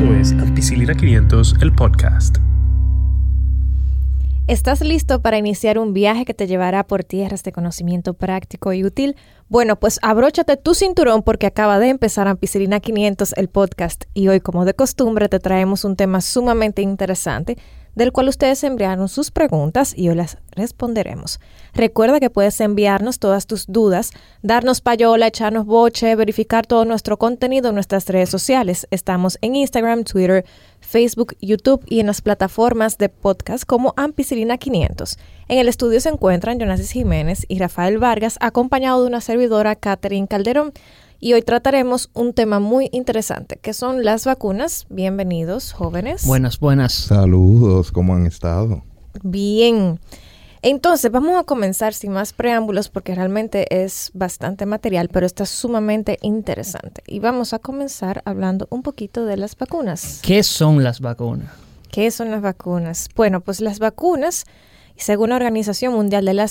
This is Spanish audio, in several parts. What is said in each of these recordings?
Esto es Ampicilina 500, el podcast. ¿Estás listo para iniciar un viaje que te llevará por tierras de conocimiento práctico y útil? Bueno, pues abróchate tu cinturón porque acaba de empezar Ampicilina 500, el podcast, y hoy, como de costumbre, te traemos un tema sumamente interesante del cual ustedes enviaron sus preguntas y hoy las responderemos. Recuerda que puedes enviarnos todas tus dudas, darnos payola, echarnos boche, verificar todo nuestro contenido en nuestras redes sociales. Estamos en Instagram, Twitter, Facebook, YouTube y en las plataformas de podcast como Ampicilina 500. En el estudio se encuentran Jonasis Jiménez y Rafael Vargas, acompañado de una servidora, Catherine Calderón y hoy trataremos un tema muy interesante, que son las vacunas. Bienvenidos, jóvenes. Buenas, buenas. Saludos, ¿cómo han estado? Bien. Entonces, vamos a comenzar sin más preámbulos porque realmente es bastante material, pero está sumamente interesante. Y vamos a comenzar hablando un poquito de las vacunas. ¿Qué son las vacunas? ¿Qué son las vacunas? Bueno, pues las vacunas según la Organización Mundial de la,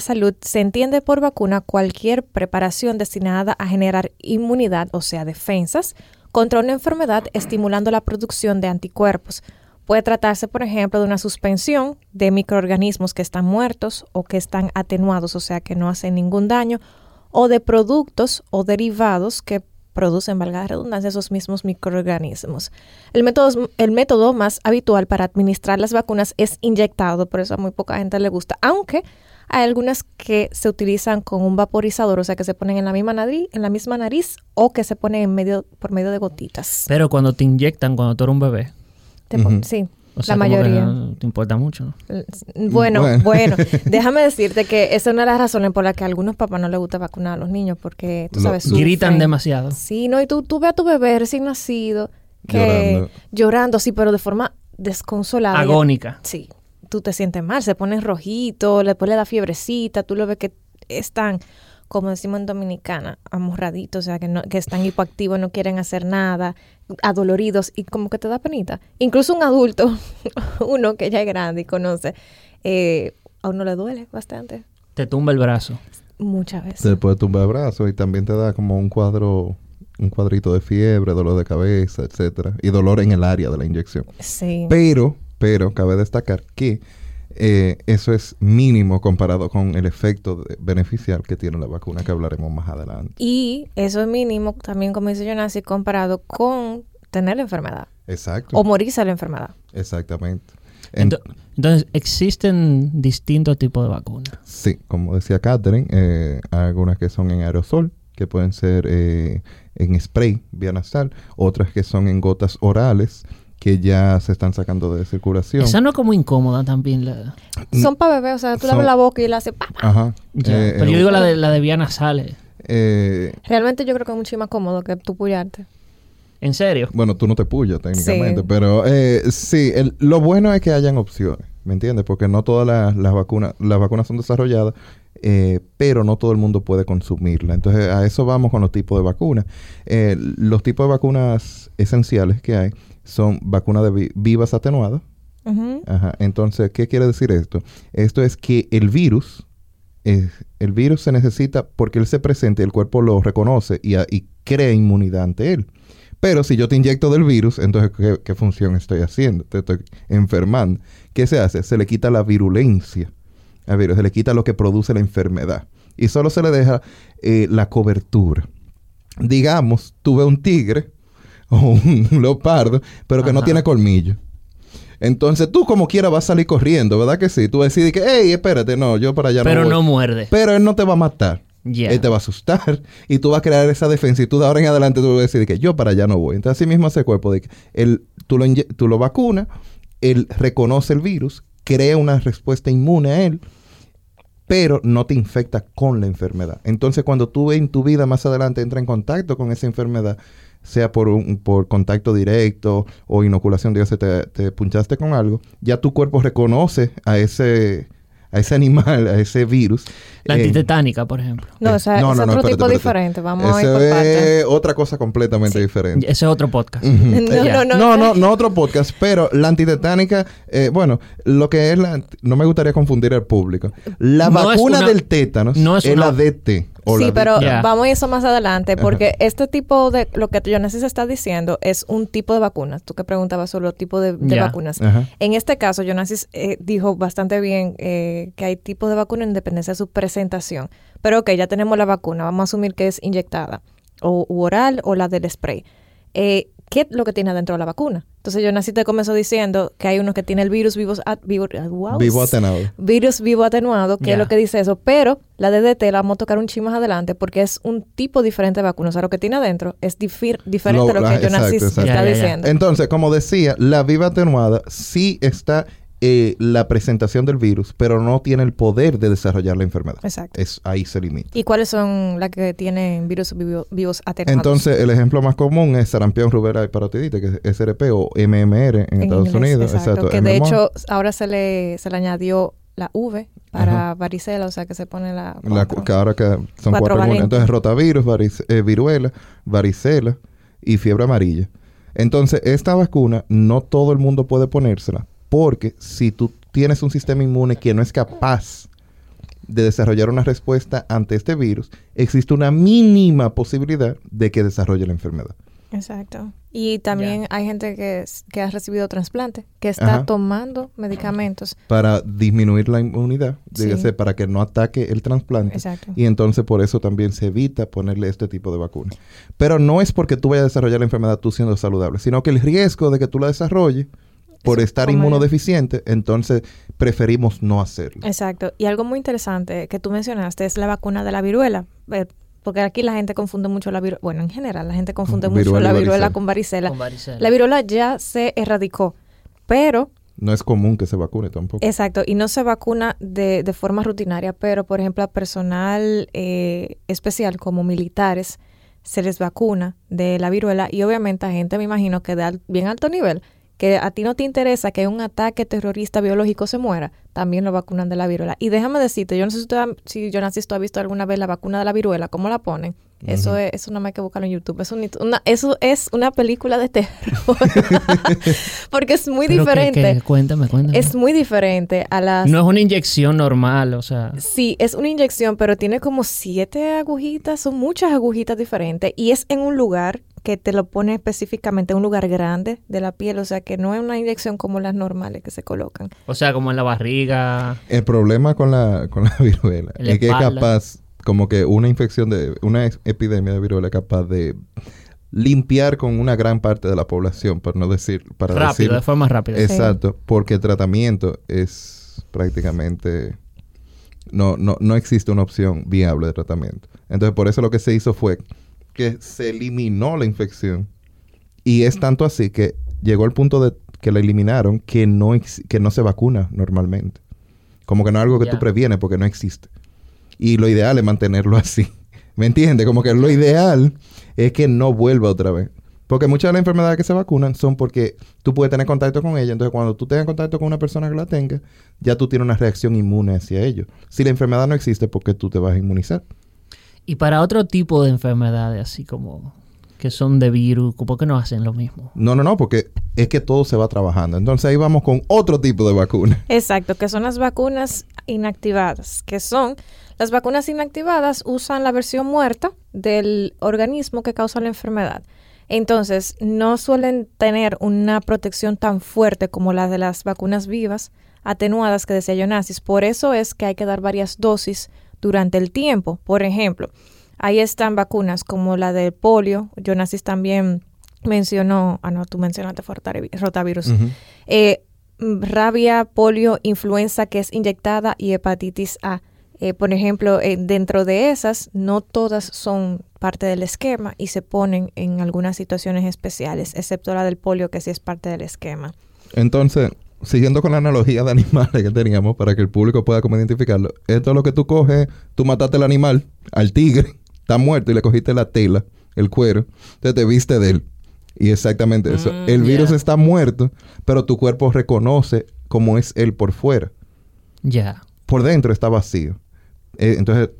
Salud, se entiende por vacuna cualquier preparación destinada a generar inmunidad, o sea, defensas, contra una enfermedad estimulando la producción de anticuerpos. Puede tratarse, por ejemplo, de una suspensión de microorganismos que están muertos o que están atenuados, o sea, que no hacen ningún daño, o de productos o derivados que producen, valga la redundancia, esos mismos microorganismos. El método, el método más habitual para administrar las vacunas es inyectado, por eso a muy poca gente le gusta, aunque hay algunas que se utilizan con un vaporizador, o sea, que se ponen en la misma nariz, en la misma nariz o que se ponen en medio, por medio de gotitas. Pero cuando te inyectan, cuando tú eres un bebé. Sí la mayoría. no te importa mucho. Bueno, bueno, déjame decirte que esa es una de las razones por las que a algunos papás no les gusta vacunar a los niños, porque tú sabes, gritan demasiado. Sí, no, y tú, tú ves a tu bebé recién nacido que llorando. sí, pero de forma desconsolada. Agónica. sí, tú te sientes mal, se pone rojito, después le da fiebrecita, tú lo ves que están como decimos en Dominicana, amorraditos, o sea, que, no, que están hipoactivos, no quieren hacer nada, adoloridos y como que te da penita. Incluso un adulto, uno que ya es grande y conoce, eh, a uno le duele bastante. Te tumba el brazo. Muchas veces. Te puede tumbar el brazo y también te da como un cuadro, un cuadrito de fiebre, dolor de cabeza, etcétera, y dolor en el área de la inyección. Sí. Pero, pero cabe destacar que eh, eso es mínimo comparado con el efecto beneficial que tiene la vacuna que hablaremos más adelante. Y eso es mínimo también, como dice Jonasi, comparado con tener la enfermedad. Exacto. O morirse de la enfermedad. Exactamente. Entonces, ¿existen distintos tipos de vacunas? Sí, como decía Catherine, eh, hay algunas que son en aerosol, que pueden ser eh, en spray vía nasal, otras que son en gotas orales, que ya se están sacando de circulación. Esa no es como incómoda también. La... Son para bebés, o sea, tú le abres la boca y la hace... Ajá. Eh, pero yo digo la de, la de Viana Sale. Eh, Realmente yo creo que es mucho más cómodo que tú pullarte. ¿En serio? Bueno, tú no te pullas técnicamente, pero eh, sí, lo bueno es que hayan opciones, ¿me entiendes? Porque no todas las, vacunas, las vacunas son desarrolladas, eh, pero no todo el mundo puede consumirla. Entonces, a eso vamos con los tipos de vacunas. los tipos de vacunas esenciales que hay son vacunas de vivas atenuadas. Ajá. Entonces, ¿qué quiere decir esto? Esto es que el virus, el virus se necesita porque él se presente, el cuerpo lo reconoce y, y, crea inmunidad ante él. Pero si yo te inyecto del virus, entonces, ¿qué, función estoy haciendo? Te estoy enfermando. ¿Qué se hace? Se le quita la virulencia al virus, se le quita lo que produce la enfermedad. Y solo se le deja eh, la cobertura. Digamos, tuve un tigre o un leopardo, pero que no tiene colmillo. Entonces tú como quiera vas a salir corriendo, ¿verdad que sí? Tú decides que, hey, espérate, no, yo para allá pero no Pero no muerde. Pero él no te va a matar. Él te va a asustar y tú vas a crear esa defensa y tú de ahora en adelante tú vas a decir que yo para allá no voy. Entonces así mismo hace cuerpo de que él, tú, lo tú lo vacunas, él reconoce el virus, crea una respuesta inmune a él, pero no te infecta con la enfermedad. Entonces cuando tú en tu vida más adelante entra en contacto con esa enfermedad, sea por, un, por contacto directo o inoculación, digamos, te, te punchaste con algo, ya tu cuerpo reconoce a ese a ese animal, a ese virus. La eh, antitetánica, por ejemplo. No, o sea, es otro tipo diferente. Vamos a ir por es otra cosa completamente diferente. Ese es otro podcast. no, no, no, no, otro podcast, pero la antitetánica, eh, bueno, lo que es la... No me gustaría confundir al público. La vacuna del tétanos es, la DT. O sí, pero vamos a eso más adelante, porque este tipo de, lo que Jonasis está diciendo es un tipo de vacunas. Tú que preguntabas sobre los tipos de, vacunas. Ajá. En este caso, Jonasis eh, dijo bastante bien eh, que hay tipos de vacuna en dependencia de su presentación. Pero ok, ya tenemos la vacuna, vamos a asumir que es inyectada, o u oral, o la del spray. Eh, ¿Qué es lo que tiene adentro de la vacuna? Entonces, Jonasis te comenzó diciendo que hay uno que tiene el virus vivos, at- vivo, wow, Vivo atenuado. virus vivo atenuado, que es lo que dice eso. Pero la DDT la vamos a tocar un chin más adelante porque es un tipo diferente de vacuna. O sea, lo que tiene adentro es difir- diferente Lo- a lo que exacto, exacto. está diciendo. Entonces, como decía, la viva atenuada sí está eh, la presentación del virus, pero no tiene el poder de desarrollar la enfermedad. Exacto. Es, ahí se limita. ¿Y cuáles son las que tienen virus vivo- vivos atenuados? Entonces, el ejemplo más común es sarampión, rubera y parotidita, que es SRP o MMR en, En Estados inglés, Unidos. Exacto, que MMR. de hecho ahora se le, se le añadió la V para varicela, o sea que se pone la... Que ahora que son Cuatro cuatro. Entonces, rotavirus, varice- eh, viruela, varicela y fiebre amarilla. Entonces, esta vacuna no todo el mundo puede ponérsela porque si tú tienes un sistema inmune que no es capaz de desarrollar una respuesta ante este virus, existe una mínima posibilidad de que desarrolle la enfermedad. Exacto. Y también hay gente que, es- que ha recibido trasplante, que está Ajá. tomando medicamentos. Para disminuir la inmunidad, dígase, Sí. para que no ataque el trasplante. Exacto. Y entonces por eso también se evita ponerle este tipo de vacuna. Pero no es porque tú vayas a desarrollar la enfermedad tú siendo saludable, sino que el riesgo de que tú la desarrolles por Es estar como- inmunodeficiente, entonces preferimos no hacerlo. Exacto. Y algo muy interesante que tú mencionaste es la vacuna de la viruela. Eh, Porque aquí la gente confunde mucho la viruela. Bueno, en general, la gente confunde mucho Viruela la viruela varicela. con varicela. Con varicela. La viruela ya se erradicó, pero No es común que se vacune tampoco. Exacto, y no se vacuna de, de forma rutinaria, pero por ejemplo a personal eh, especial como militares se les vacuna de la viruela y obviamente a gente, me imagino, que de al- bien alto nivel, que a ti no te interesa que un ataque terrorista biológico se muera, también lo vacunan de la viruela. Y déjame decirte, yo no sé si, tú, ha- si tú has visto alguna vez la vacuna de la viruela, ¿cómo la ponen? Eso es, eso no hay que buscarlo en YouTube. Una, eso es una película de terror. Porque es muy Pero que- diferente. que- cuéntame, cuéntame. Es muy diferente a las... no es una inyección normal, o sea. Sí, es una inyección, pero tiene como siete agujitas, son muchas agujitas diferentes y es en un lugar que te lo pone específicamente, un lugar grande de la piel, o sea que no es una inyección como las normales que se colocan. O sea, como en la barriga. El problema con la, con la viruela En la es que es capaz, como que una infección de, una epidemia de viruela es capaz de limpiar con una gran parte de la población, por no decir, para rápido, decir, de forma rápida. exacto, porque el tratamiento es prácticamente, no, no, no existe una opción viable de tratamiento. Entonces, por eso lo que se hizo fue que se eliminó la infección y es tanto así que llegó al punto de que la eliminaron que no, que no se vacuna normalmente. Como que no es algo que tú previenes porque no existe. Y lo ideal es mantenerlo así. ¿Me entiendes? Como que lo ideal es que no vuelva otra vez. Porque muchas de las enfermedades que se vacunan son porque tú puedes tener contacto con ella. Entonces, cuando tú tengas contacto con una persona que la tenga, ya tú tienes una reacción inmune hacia ello. Si la enfermedad no existe, ¿por qué tú te vas a inmunizar? Y para otro tipo de enfermedades, así como que son de virus, ¿por qué no hacen lo mismo? No, no, no, porque es que todo se va trabajando. Entonces, ahí vamos con otro tipo de vacuna. Exacto, que son las vacunas inactivadas, que son las vacunas inactivadas usan la versión muerta del organismo que causa la enfermedad. Entonces, no suelen tener una protección tan fuerte como la de las vacunas vivas, atenuadas que decía Jonasis. Por eso es que hay que dar varias dosis durante el tiempo. Por ejemplo, ahí están vacunas como la del polio. Jonasis también mencionó, ah no, tú mencionaste rotavirus. Eh, rabia, polio, influenza que es inyectada y hepatitis A. Eh, por ejemplo, eh, dentro de esas, no todas son parte del esquema y se ponen en algunas situaciones especiales, excepto la del polio que sí es parte del esquema. Entonces, siguiendo con la analogía de animales que teníamos para que el público pueda como identificarlo, esto es lo que tú coges, tú mataste al animal, al tigre, está muerto y le cogiste la tela, el cuero, entonces te viste de él. Y exactamente eso. Mm, el virus está muerto, pero tu cuerpo reconoce cómo es él por fuera. Ya. Por dentro está vacío. Eh, entonces,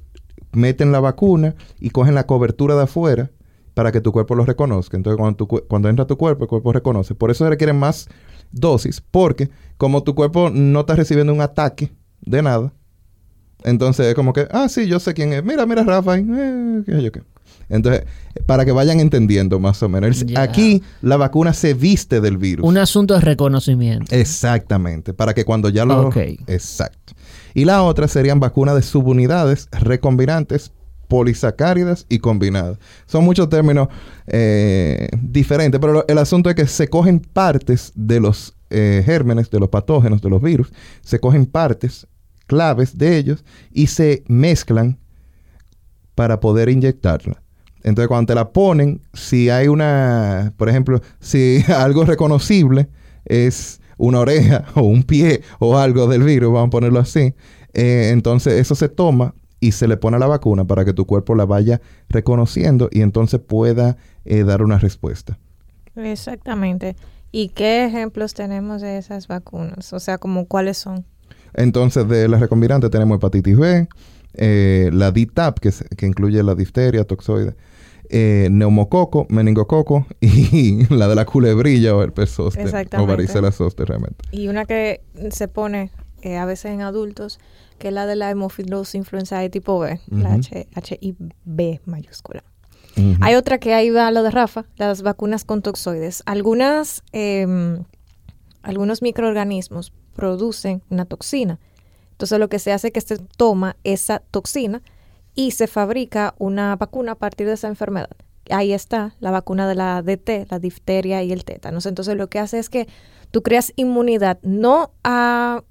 meten la vacuna y cogen la cobertura de afuera para que tu cuerpo lo reconozca. Entonces, cuando, tu cu- cuando entra tu cuerpo, el cuerpo reconoce. Por eso se requieren más dosis, porque como tu cuerpo no está recibiendo un ataque de nada, Entonces es como que, ah, sí, yo sé quién es. Mira, mira, Rafa. Eh, qué sé yo qué. Entonces, para que vayan entendiendo más o menos. Aquí la vacuna se viste del virus. Un asunto de reconocimiento. Exactamente. Para que cuando ya lo... Ok. Exacto. Y la otra serían vacunas de subunidades recombinantes polisacáridas y combinadas. Son muchos términos eh, diferentes, pero el asunto es que se cogen partes de los eh, gérmenes, de los patógenos, de los virus, se cogen partes claves de ellos y se mezclan para poder inyectarla. Entonces, cuando te la ponen, si hay una, por ejemplo, si algo reconocible es una oreja o un pie o algo del virus, vamos a ponerlo así, eh, entonces eso se toma y se le pone a la vacuna para que tu cuerpo la vaya reconociendo y entonces pueda eh, dar una respuesta. Exactamente. ¿Y qué ejemplos tenemos de esas vacunas? O sea, como cuáles son. Entonces, de las recombinantes tenemos hepatitis B, eh, la DITAP, que, se- que incluye la difteria, toxoide, eh, neumococo, meningococo y la de la culebrilla o el zoster o varicela zoster realmente. Y una que se pone eh, a veces en adultos, que es la de la hemofilosis influenzae tipo B, la. H- HIV mayúscula. Hay otra que ahí va lo de Rafa, las vacunas con toxoides. Algunas, em, algunos microorganismos producen una toxina. Entonces lo que se hace es que se toma esa toxina y se fabrica una vacuna a partir de esa enfermedad. Ahí está la vacuna de la DT, la difteria y el tétanos. Entonces lo que hace es que tú creas inmunidad no a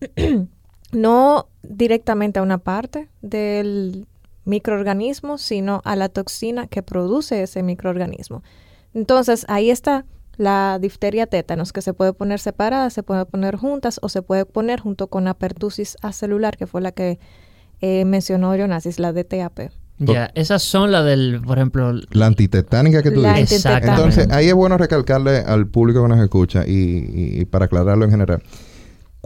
no directamente a una parte del microorganismo, sino a la toxina que produce ese microorganismo. Entonces, ahí está la difteria tétanos, que se puede poner separada, se puede poner juntas o se puede poner junto con la pertusis acelular, que fue la que eh, mencionó Leonasis, la DTAP. Ya, esas son las del, por ejemplo, La antitetánica que tú La dices. Exactamente. Entonces, ahí es bueno recalcarle al público que nos escucha y- y para aclararlo en general.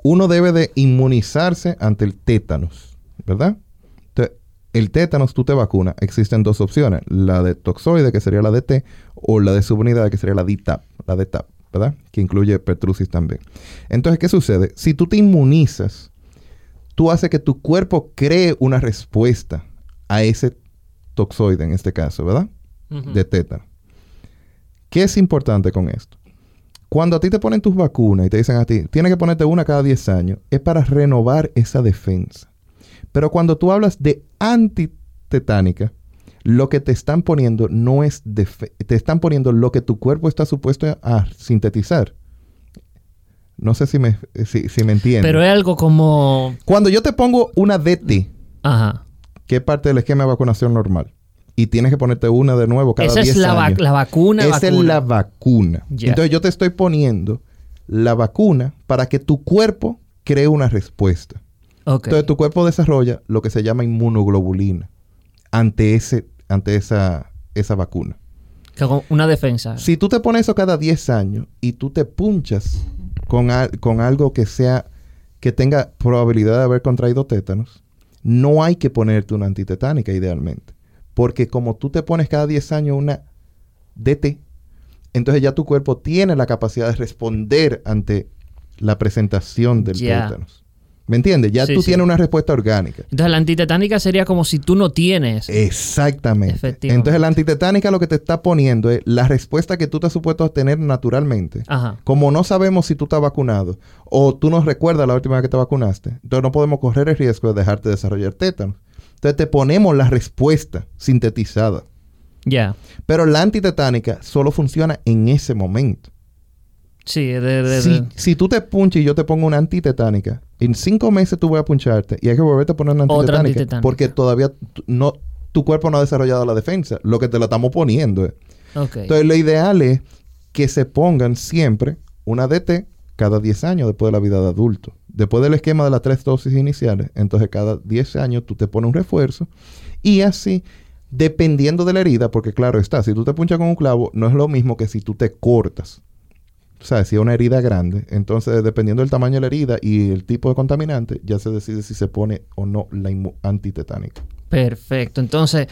Uno debe de inmunizarse ante el tétanos, ¿verdad? Entonces, el tétanos tú te vacunas. Existen dos opciones. La de toxoide, que sería la DT, o la de subunidad, que sería la DTAP, la DTAP, ¿verdad? Que incluye pertusis también. Entonces, ¿qué sucede? Si tú te inmunizas, tú haces que tu cuerpo cree una respuesta a ese toxoide, en este caso, ¿verdad? De tétano. ¿Qué es importante con esto? Cuando a ti te ponen tus vacunas y te dicen a ti, tienes que ponerte una cada 10 años, es para renovar esa defensa. Pero cuando tú hablas de antitetánica, lo que te están poniendo no es te están poniendo lo que tu cuerpo está supuesto a sintetizar. No sé si me, si, si me entiendes. pero es algo como, Cuando yo te pongo una DT, ajá, que es parte del esquema de vacunación normal, y tienes que ponerte una de nuevo cada esa 10 es la, va- años. la vacuna, Esa es la vacuna. Entonces yo te estoy poniendo la vacuna para que tu cuerpo cree una respuesta. Entonces tu cuerpo desarrolla lo que se llama inmunoglobulina ante, ese, ante esa, esa vacuna. Una defensa. Si tú te pones eso cada 10 años y tú te punchas con, con algo que sea que tenga probabilidad de haber contraído tétanos, no hay que ponerte una antitetánica idealmente. Porque como tú te pones cada 10 años una DT, entonces ya tu cuerpo tiene la capacidad de responder ante la presentación del tétanos. ¿Me entiendes? Ya Sí, tú sí. tienes una respuesta orgánica. Entonces la antitetánica sería como si tú no tienes. Exactamente. Efectivamente. Entonces la antitetánica lo que te está poniendo es la respuesta que tú estás supuesto a tener naturalmente. Ajá. Como no sabemos si tú estás vacunado o tú no recuerdas la última vez que te vacunaste, entonces no podemos correr el riesgo de dejarte desarrollar tétanos. Entonces te ponemos la respuesta sintetizada. Ya. Pero la antitetánica solo funciona en ese momento. Sí, de, de- Si, de- si tú te punches y yo te pongo una antitetánica, en cinco meses tú voy a puncharte y hay que volverte a poner una Otra antitetánica, antitetánica. porque todavía tu- no, tu cuerpo no ha desarrollado la defensa. Lo que te la estamos poniendo. es. Ok. Entonces, lo ideal es que se pongan siempre una DT cada 10 años después de la vida de adulto. Después del esquema de las tres dosis iniciales, entonces cada 10 años tú te pones un refuerzo y así, dependiendo de la herida, porque claro está, si tú te punchas con un clavo, no es lo mismo que si tú te cortas. O sea, si es una herida grande, entonces dependiendo del tamaño de la herida y el tipo de contaminante, ya se decide si se pone o no la antitetánica. Perfecto. Entonces,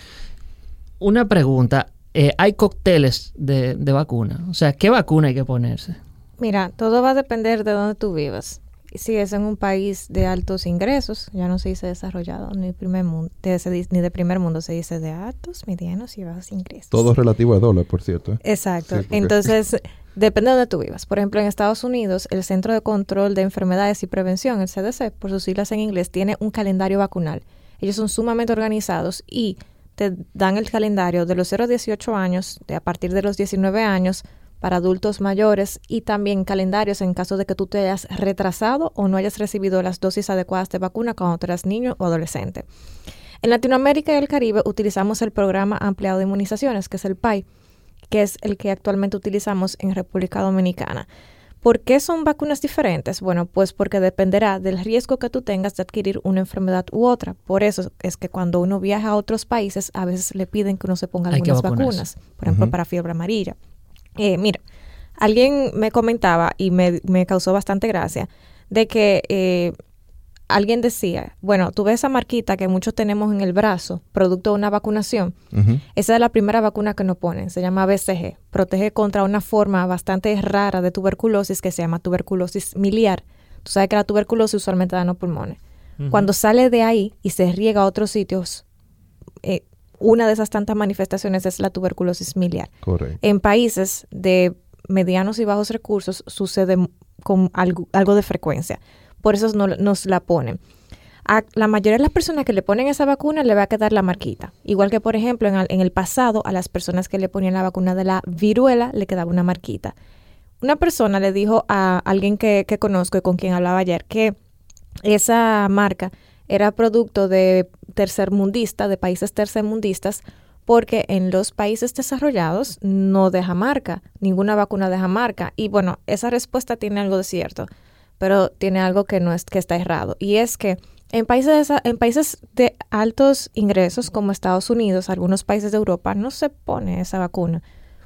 una pregunta. Eh, hay cócteles de, de vacuna. O sea, ¿qué vacuna hay que ponerse? Mira, todo va a depender de dónde tú vivas. Sí, es en un país de altos ingresos, ya no se dice desarrollado, ni, primer mundo, de, ni de primer mundo, se dice de altos, medianos y bajos ingresos. Todo relativo a dólar, por cierto. ¿eh? Exacto. Entonces, depende de donde tú vivas. Por ejemplo, en Estados Unidos, el Centro de Control de Enfermedades y Prevención, el CDC, por sus siglas en inglés, tiene un calendario vacunal. Ellos son sumamente organizados y te dan el calendario de los 0 a 18 años, de a partir de los 19 años, para adultos mayores y también calendarios en caso de que tú te hayas retrasado o no hayas recibido las dosis adecuadas de vacuna cuando tú eras niño o adolescente. En Latinoamérica y el Caribe utilizamos el programa ampliado de inmunizaciones, que es el PAI, que es el que actualmente utilizamos en República Dominicana. ¿Por qué son vacunas diferentes? Bueno, pues porque dependerá del riesgo que tú tengas de adquirir una enfermedad u otra. Por eso es que cuando uno viaja a otros países, a veces le piden que uno se ponga algunas vacunas, por ejemplo, para fiebre amarilla. Eh, mira, alguien me comentaba y me, causó bastante gracia de que eh, alguien decía, bueno, tú ves esa marquita que muchos tenemos en el brazo, producto de una vacunación. Esa es la primera vacuna que nos ponen, se llama BCG. Protege contra una forma bastante rara de tuberculosis que se llama tuberculosis miliar. Tú sabes que la tuberculosis usualmente da en los pulmones. Cuando sale de ahí y se riega a otros sitios, eh, una de esas tantas manifestaciones es la tuberculosis miliar. Correcto. En países de medianos y bajos recursos sucede con algo, de frecuencia. Por eso no, nos la ponen. A la mayoría de las personas que le ponen esa vacuna le va a quedar la marquita. Igual que, por ejemplo, en, el pasado a las personas que le ponían la vacuna de la viruela le quedaba una marquita. Una persona le dijo a alguien que, que conozco y con quien hablaba ayer que esa marca era producto de tercermundista, de países tercermundistas, porque en los países desarrollados no deja marca, ninguna vacuna deja marca. Y bueno, esa respuesta tiene algo de cierto, pero tiene algo que no es que está errado. Y es que en países, en países de altos ingresos como Estados Unidos, algunos países de Europa, no se pone esa vacuna,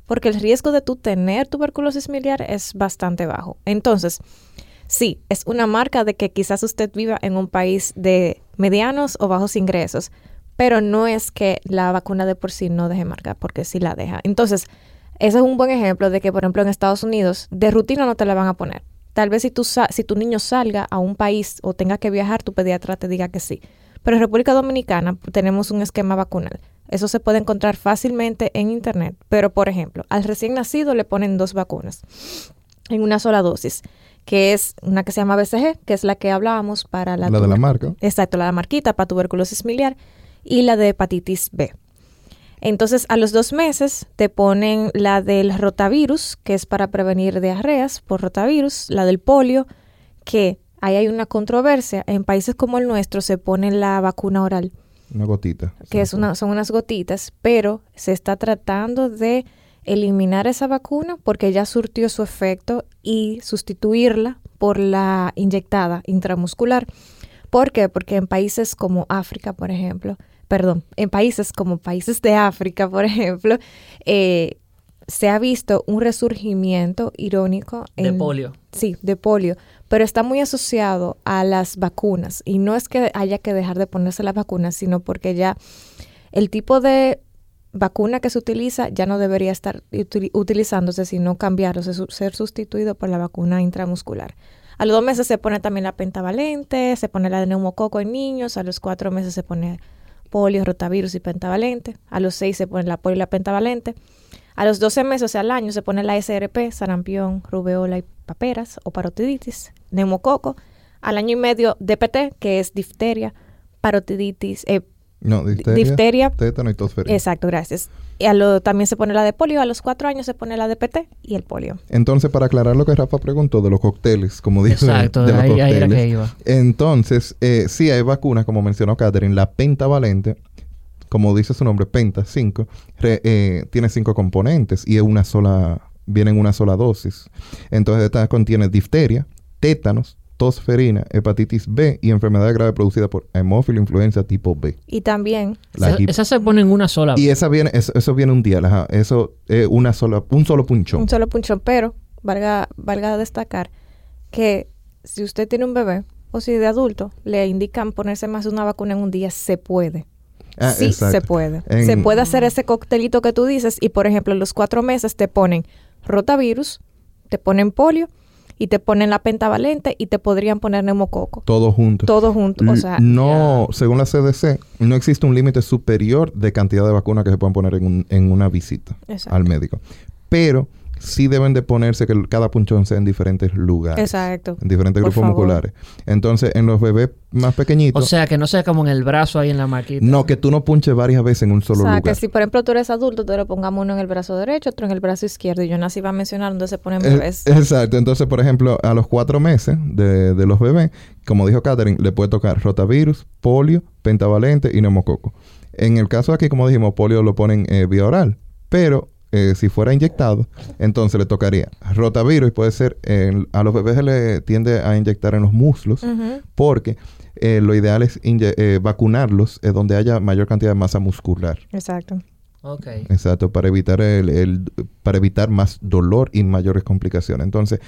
porque el riesgo de tú tener tuberculosis miliar es bastante bajo. Entonces, Sí, es una marca de que quizás usted viva en un país de medianos o bajos ingresos, pero no es que la vacuna de por sí no deje marca, porque sí la deja. Entonces, ese es un buen ejemplo de que, por ejemplo, en Estados Unidos, de rutina no te la van a poner. Tal vez si, tu, si tu niño salga a un país o tenga que viajar, tu pediatra te diga que sí. Pero en República Dominicana tenemos un esquema vacunal. Eso se puede encontrar fácilmente en Internet. Pero, por ejemplo, al recién nacido le ponen dos vacunas en una sola dosis que es una que se llama BCG, que es la que hablábamos para la... La de la marca. Exacto, la de marquita para tuberculosis miliar y la de hepatitis B. Entonces, a los dos meses te ponen la del rotavirus, que es para prevenir diarreas por rotavirus, la del polio, que ahí hay una controversia. En países como el nuestro se pone la vacuna oral. Una gotita. Que es una, son unas gotitas, pero se está tratando de eliminar esa vacuna porque ya surtió su efecto y sustituirla por la inyectada intramuscular. ¿Por qué? Porque en países como África, por ejemplo, perdón, en países como países de África, por ejemplo, eh, se ha visto un resurgimiento irónico. de polio. Sí, de polio, pero está muy asociado a las vacunas. Y no es que haya que dejar de ponerse las vacunas, sino porque ya el tipo de vacuna que se utiliza ya no debería estar utilizándose, sino cambiarlo, ser sustituido por la vacuna intramuscular. A los dos meses se pone también la pentavalente, se pone la de neumococo en niños, a los cuatro meses se pone polio, rotavirus y pentavalente, a los seis se pone la polio y la pentavalente, a los doce meses, o sea, al año, se pone la SRP, sarampión, rubeola y paperas o parotiditis, neumococo, al año y medio DPT, que es difteria, parotiditis, eh, no, difteria, tétano y tosferina. Exacto, gracias. Y a lo, también se pone la de polio, a los cuatro años se pone la de PT y el polio. Entonces, para aclarar lo que Rafa preguntó de los cócteles, como dice, Exacto, de, los ahí, Ahí era que iba. Entonces, eh, sí hay vacunas, como mencionó Catherine, la pentavalente, como dice su nombre, penta, 5, eh, tiene cinco componentes y es una sola, viene en una sola dosis. Entonces, esta contiene difteria, tétanos, tosferina, hepatitis B y enfermedad grave producida por hemófilo influenza tipo B. Y también... esa, se pone en una sola. Y esa viene, eso, viene un día, eso es una sola, un solo punchón. Un solo punchón, pero valga, valga destacar que si usted tiene un bebé o si de adulto le indican ponerse más de una vacuna en un día, se puede. Ah, sí, se puede. Se puede hacer ese coctelito que tú dices y, por ejemplo, en los cuatro meses te ponen rotavirus, te ponen polio y te ponen la pentavalente y te podrían poner neumococo. Todo junto. Todo junto. O sea, no, según la CDC, no existe un límite superior de cantidad de vacunas que se puedan poner en, un, en una visita al médico. Pero sí deben de ponerse que cada punchón sea en diferentes lugares. Exacto. En diferentes grupos musculares. Entonces, en los bebés más pequeñitos... O sea, que no sea como en el brazo ahí en la maquita. No, que tú no punches varias veces en un solo lugar. O sea, que si por ejemplo tú eres adulto, te lo pongamos uno en el brazo derecho, otro en el brazo izquierdo. Y yo nací iba a mencionar dónde se ponen bebés. exacto. Entonces, por ejemplo, a los cuatro meses de, de los bebés, como dijo Catherine, le puede tocar rotavirus, polio, pentavalente y neumococo. En el caso aquí, como dijimos, polio lo ponen eh, vía oral. Pero eh, si fuera inyectado, entonces le tocaría rotavirus y puede ser, a los bebés se le tiende a inyectar en los muslos porque eh, lo ideal es eh, vacunarlos donde haya mayor cantidad de masa muscular. Exacto. Okay. Exacto, para evitar el, para evitar más dolor y mayores complicaciones. Entonces,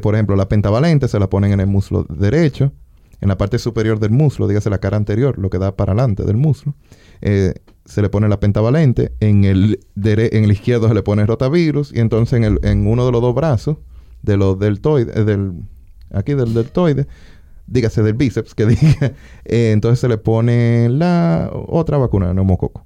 por ejemplo, la pentavalente se la ponen en el muslo derecho, en la parte superior del muslo, dígase la cara anterior, lo que da para adelante del muslo se le pone la pentavalente, en el, en el izquierdo se le pone rotavirus y entonces en, el, en uno de los dos brazos de los deltoides, eh, del, aquí del deltoide, dígase del bíceps, que diga, eh, entonces se le pone la otra vacuna, neumococo.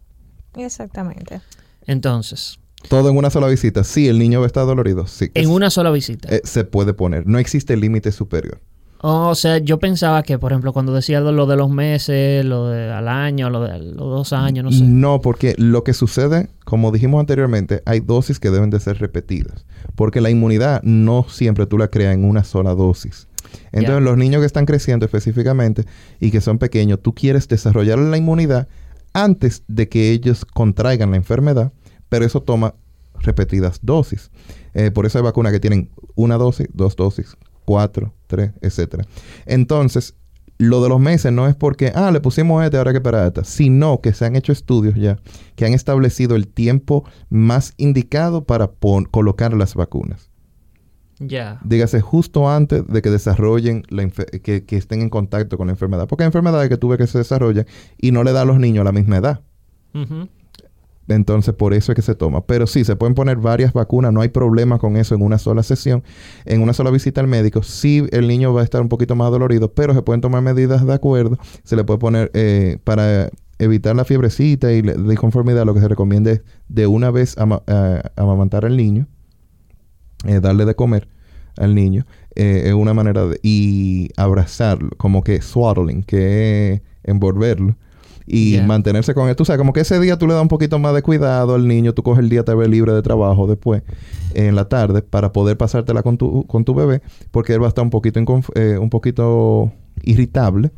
Exactamente. Entonces. Todo en una sola visita. Sí, el niño va a estar dolorido. Sí. En una sola visita. Eh, se puede poner. No existe límite superior. O sea, yo pensaba que, por ejemplo, cuando decía lo de los meses, lo de al año, lo de los dos años, no sé. No, porque lo que sucede, como dijimos anteriormente, hay dosis que deben de ser repetidas. Porque la inmunidad no siempre tú la creas en una sola dosis. Entonces, los niños que están creciendo específicamente y que son pequeños, tú quieres desarrollar la inmunidad antes de que ellos contraigan la enfermedad, pero eso toma repetidas dosis. Eh, por eso hay vacunas que tienen una dosis, dos dosis, cuatro, tres, etcétera. Entonces, lo de los meses no es porque, ah, le pusimos este, ahora que para esta, sino que se han hecho estudios ya que han establecido el tiempo más indicado para colocar las vacunas. Ya. Dígase justo antes de que desarrollen, la que, que, estén en contacto con la enfermedad. Porque hay enfermedades que tuve que se desarrollan y no le da a los niños la misma edad. Entonces, por eso es que se toma. Pero sí, se pueden poner varias vacunas, no hay problema con eso en una sola sesión, en una sola visita al médico. Sí, el niño va a estar un poquito más dolorido, pero se pueden tomar medidas de acuerdo. Se le puede poner eh, para evitar la fiebrecita y la disconformidad, lo que se recomienda es de una vez amamantar al niño eh, darle de comer al niño, eh, es una manera de... y abrazarlo, como que swaddling, que es envolverlo y mantenerse con él. Tú sabes, como que ese día tú le das un poquito más de cuidado al niño, tú coges el día te ves libre de trabajo después, en la tarde, para poder pasártela con tu, con tu bebé, porque él va a estar un poquito, eh, un poquito irritable.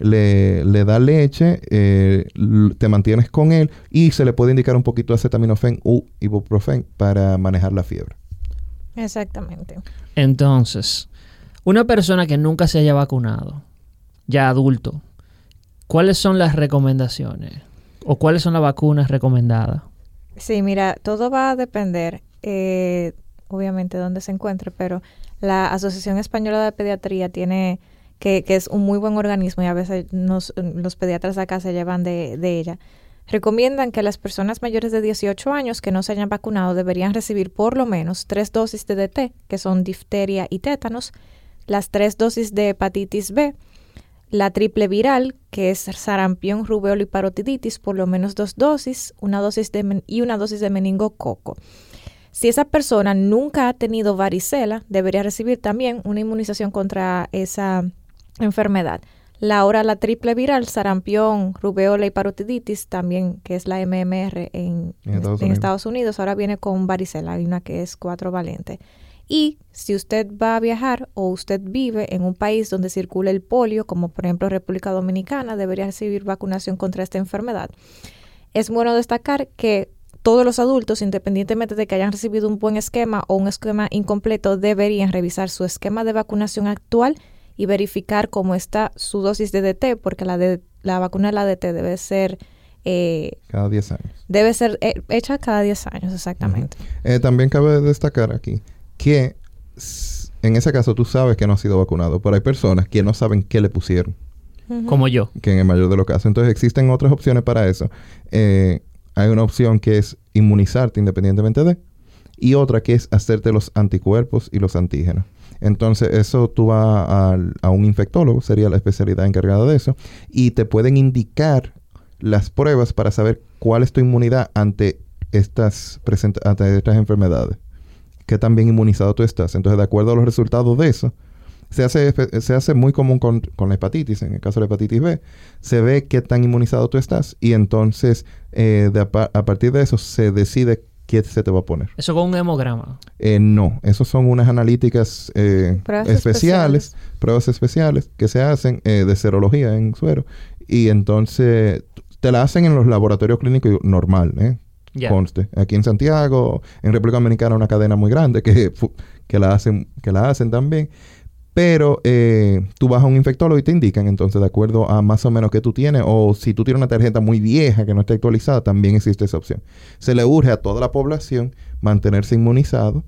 Le, le da leche, te mantienes con él y se le puede indicar un poquito de acetaminofén u ibuprofen para manejar la fiebre. Exactamente. Entonces, una persona que nunca se haya vacunado, ya adulto, ¿cuáles son las recomendaciones? ¿O cuáles son las vacunas recomendadas? Sí, mira, todo va a depender, eh, obviamente, de dónde se encuentre, pero la Asociación Española de Pediatría tiene, que, que es un muy buen organismo y a veces los pediatras acá se llevan de, de ella recomiendan que las personas mayores de 18 años que no se hayan vacunado deberían recibir por lo menos tres dosis de DT, que son difteria y tétanos, las tres dosis de hepatitis B, la triple viral, que es sarampión, rubeola y parotiditis, por lo menos dos dosis, una dosis de y una dosis de meningococo. Si esa persona nunca ha tenido varicela, debería recibir también una inmunización contra esa enfermedad. La ahora la triple viral, sarampión, rubeola y parotiditis, también que es la MMR en, Estados, Unidos, ahora viene con varicela, hay una que es cuatro valente. Y si usted va a viajar o usted vive en un país donde circula el polio, como por ejemplo República Dominicana, debería recibir vacunación contra esta enfermedad. Es bueno destacar que todos los adultos, independientemente de que hayan recibido un buen esquema o un esquema incompleto, deberían revisar su esquema de vacunación actual y verificar cómo está su dosis de DT, porque la, de, la vacuna de la DT debe ser... Eh, cada 10 años. Debe ser eh, hecha cada 10 años, exactamente. Eh, también cabe destacar aquí que en ese caso tú sabes que no ha sido vacunado, pero hay personas que no saben qué le pusieron. Como yo. Que en el mayor de los casos. Entonces existen otras opciones para eso. hay una opción que es inmunizarte independientemente de. y otra que es hacerte los anticuerpos y los antígenos. Entonces, eso tú vas a, un infectólogo, sería la especialidad encargada de eso, y te pueden indicar las pruebas para saber cuál es tu inmunidad ante estas, ante estas enfermedades. Qué tan bien inmunizado tú estás. Entonces, de acuerdo a los resultados de eso, se hace, se hace muy común con, la hepatitis, en el caso de la hepatitis B, se ve qué tan inmunizado tú estás y entonces eh, a, partir de eso se decide qué se te va a poner. ¿Eso con un hemograma? Eh, no, eso son unas analíticas eh, especiales, pruebas especiales que se hacen de serología en suero y entonces te la hacen en los laboratorios clínicos normal, ¿eh? Conste. Aquí en Santiago, en República Dominicana, una cadena muy grande que, que, la, hacen, que la hacen también. Pero eh, tú vas a un infectólogo y te indican, entonces, de acuerdo a más o menos que tú tienes, o si tú tienes una tarjeta muy vieja que no está actualizada, también existe esa opción. Se le urge a toda la población mantenerse inmunizado,